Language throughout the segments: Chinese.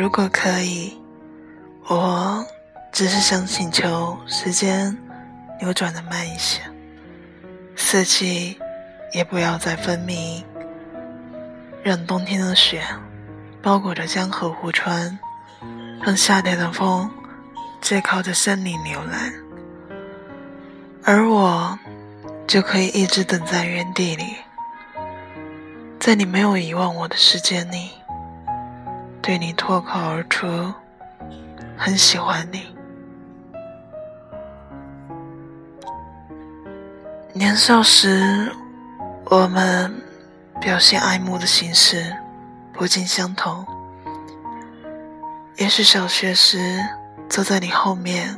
如果可以，我只是想请求时间扭转的慢一些，四季也不要再分明，让冬天的雪包裹着江河湖川，让夏天的风借靠着森林流岚，而我就可以一直等在原地里，在你没有遗忘我的时间里。对你脱口而出，很喜欢你。年少时，我们表现爱慕的形式不尽相同。也许小学时，坐在你后面，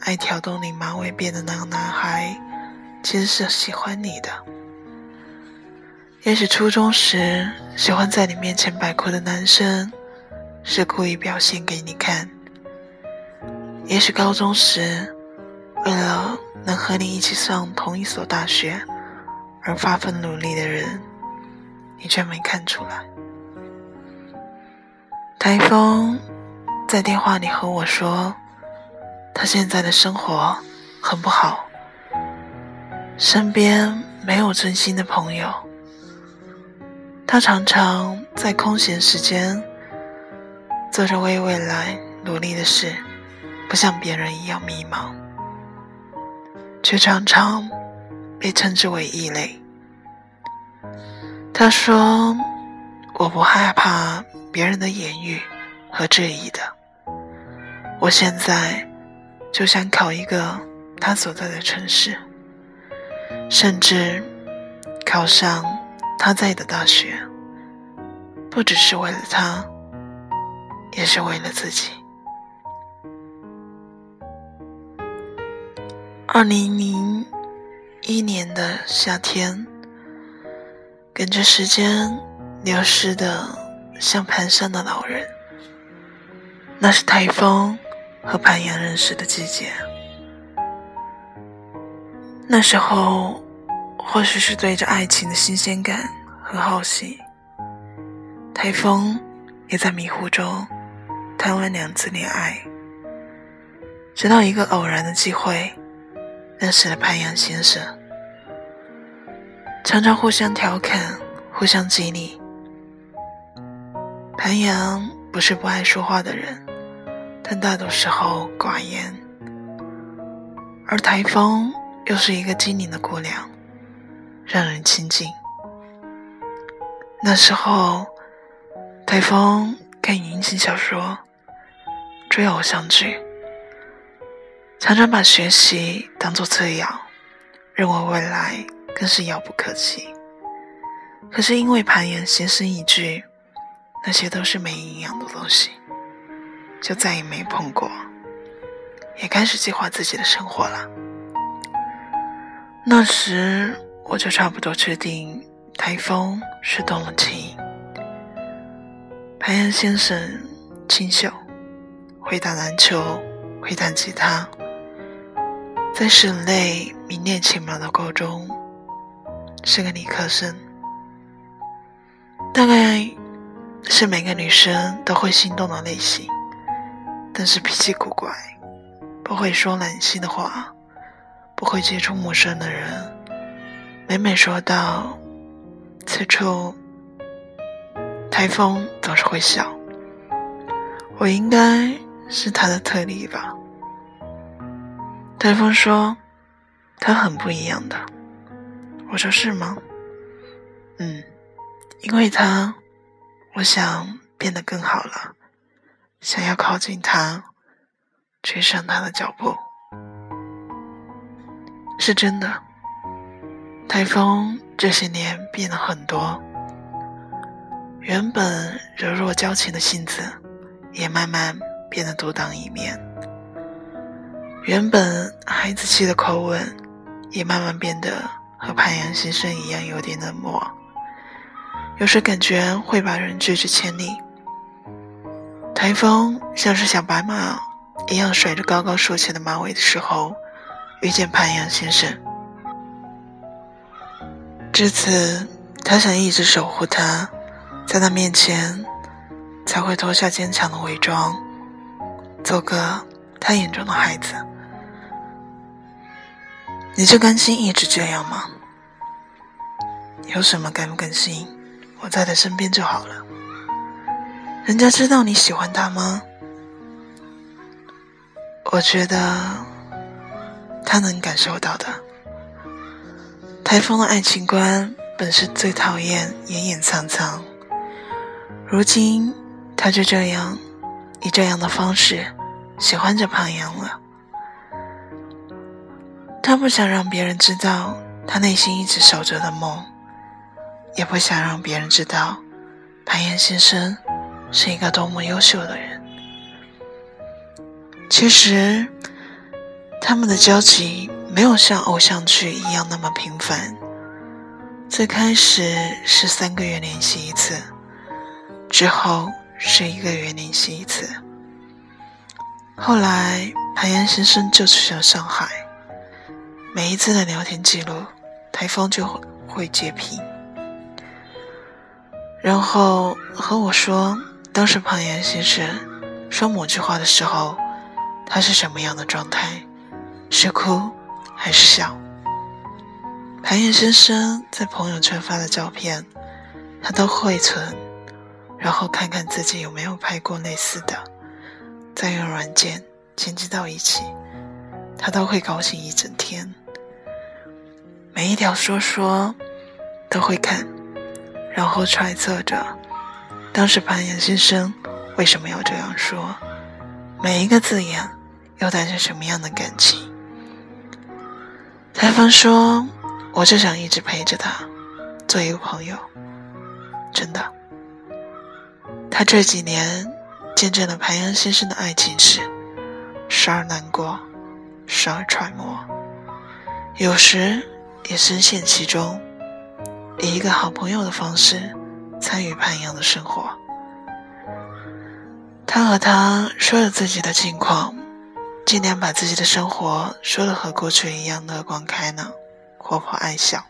爱挑动你马尾辫的那个男孩，其实是喜欢你的。也许初中时，喜欢在你面前摆酷的男生。是故意表现给你看。也许高中时，为了能和你一起上同一所大学而发奋努力的人，你却没看出来。台风在电话里和我说，他现在的生活很不好，身边没有真心的朋友，他常常在空闲时间。做着为未来努力的事，不像别人一样迷茫，却常常被称之为异类。他说：“我不害怕别人的言语和质疑的。我现在就想考一个他所在的城市，甚至考上他在的大学，不只是为了他。”是为了自己。二零零一年的夏天，跟着时间流逝的像蹒跚的老人，那是台风和攀岩认识的季节。那时候，或许是对着爱情的新鲜感和好奇，台风也在迷糊中。谈完两次恋爱，直到一个偶然的机会，认识了潘阳先生。常常互相调侃，互相激励。潘阳不是不爱说话的人，但大多时候寡言。而台风又是一个机灵的姑娘，让人亲近。那时候，台风看言情小说。追偶像剧，常常把学习当做次要，认为未来更是遥不可及。可是因为盘言先生一句“那些都是没营养的东西”，就再也没碰过，也开始计划自己的生活了。那时我就差不多确定，台风是动了情。盘言先生清秀。会打篮球，会弹吉他，在省内名列前茅的高中，是个理科生。大概是每个女生都会心动的类型，但是脾气古怪，不会说暖心的话，不会接触陌生的人。每每说到此处，台风总是会笑。我应该。是他的特例吧？台风说：“他很不一样的。”我说：“是吗？”嗯，因为他，我想变得更好了，想要靠近他，追上他的脚步，是真的。台风这些年变了很多，原本柔弱娇情的性子，也慢慢。变得独当一面，原本孩子气的口吻，也慢慢变得和潘阳先生一样有点冷漠。有时感觉会把人拒之千里。台风像是小白马一样甩着高高竖起的马尾的时候，遇见潘阳先生。至此，他想一直守护他，在他面前才会脱下坚强的伪装，做个他眼中的孩子。你就甘心一直这样吗？有什么甘不甘心？我在他身边就好了。人家知道你喜欢他吗？我觉得他能感受到的。台风的爱情观本是最讨厌掩掩藏藏，如今他就这样以这样的方式喜欢着潘阳了。他不想让别人知道他内心一直守着的梦，也不想让别人知道潘岩先生是一个多么优秀的人。其实，他们的交集没有像偶像剧一样那么频繁。最开始是三个月联系一次，之后是一个月联系一次，后来潘岩先生就去了上海。每一次的聊天记录，台风就会会截屏，然后和我说，当时庞岩先生说某句话的时候，他是什么样的状态，是哭还是笑？庞岩先生在朋友圈发的照片，他都会存，然后看看自己有没有拍过类似的，再用软件剪辑到一起，他都会高兴一整天。每一条说说都会看，然后揣测着当时潘岩先生为什么要这样说，每一个字眼又带着什么样的感情。采访说：“我就想一直陪着他，做一个朋友。”真的，他这几年见证了潘阳先生的爱情史，时而难过，时而揣摩，有时。也深陷其中，以一个好朋友的方式参与潘阳的生活。他和他说了自己的近况，尽量把自己的生活说的和过去一样乐观开朗、活泼爱笑。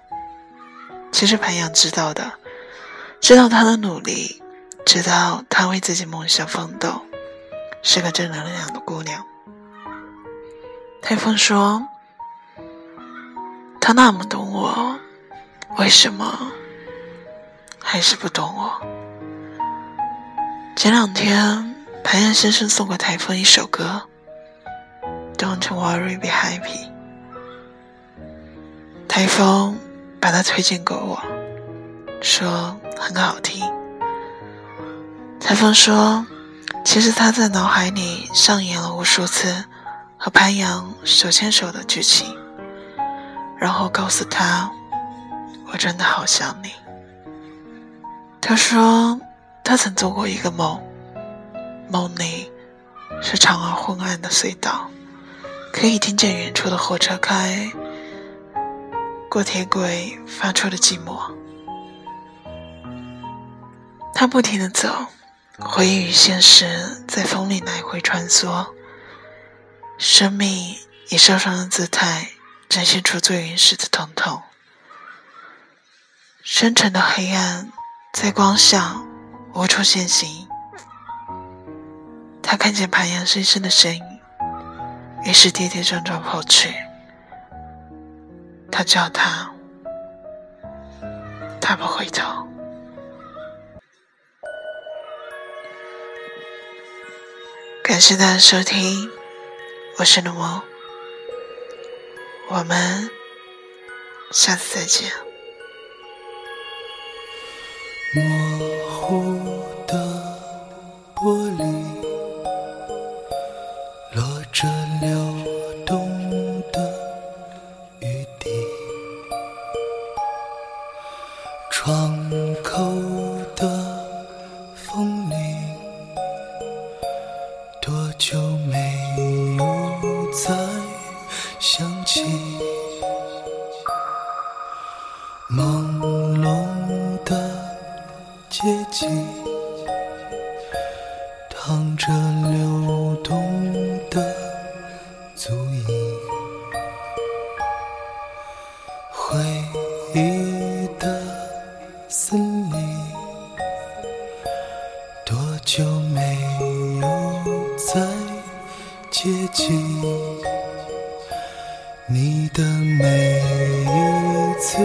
其实潘阳知道的，知道他的努力，知道他为自己梦想奋斗，是个正能量的姑娘。台风说。他那么懂我，为什么还是不懂我？前两天，潘岩先生送给台风一首歌，Don't worry, be happy。台风把它推荐给我，说很好听。台风说，其实他在脑海里上演了无数次和潘阳手牵手的剧情。然后告诉他，我真的好想你。他说，他曾做过一个梦，梦里是长而昏暗的隧道，可以听见远处的火车开过铁轨发出的寂寞。他不停的走，回忆与现实在风里来回穿梭，生命以受伤的姿态。展现出最原始的疼痛，深沉的黑暗在光下无处现形。他看见盘阳先生的身影，于是跌跌撞撞跑去。他叫他，他不回头。感谢大家收听，我是龙猫。我们下次再见。回忆的森林多久没有再接近你的每一次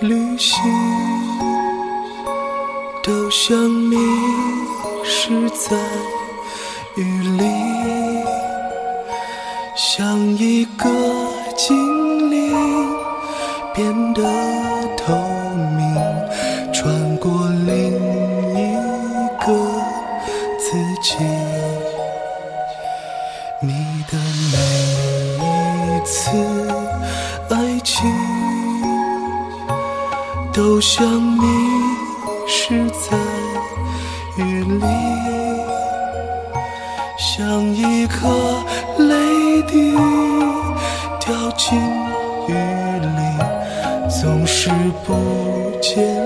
旅行都像迷失在雨里像一个惊迷失在雨里像一颗泪滴掉进雨里总是不见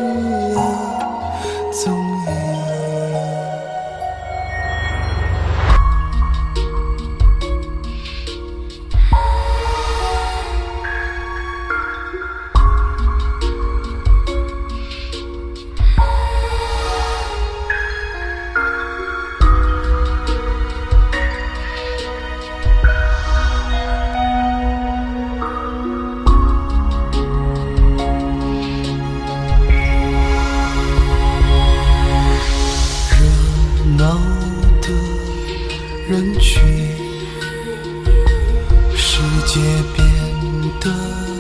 人群，世界变得。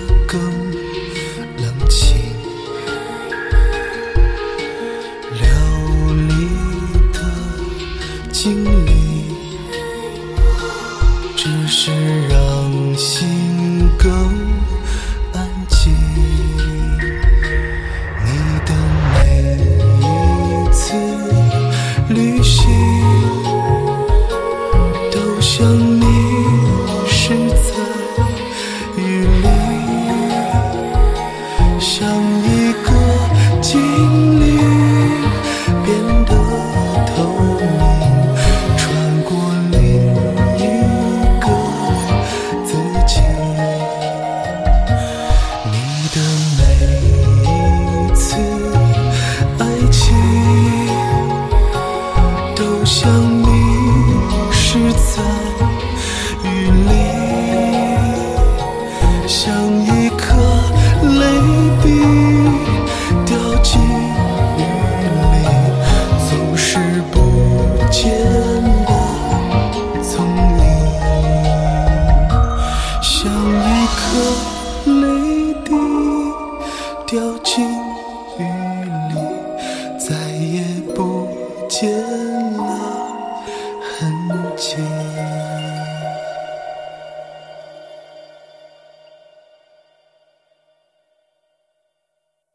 结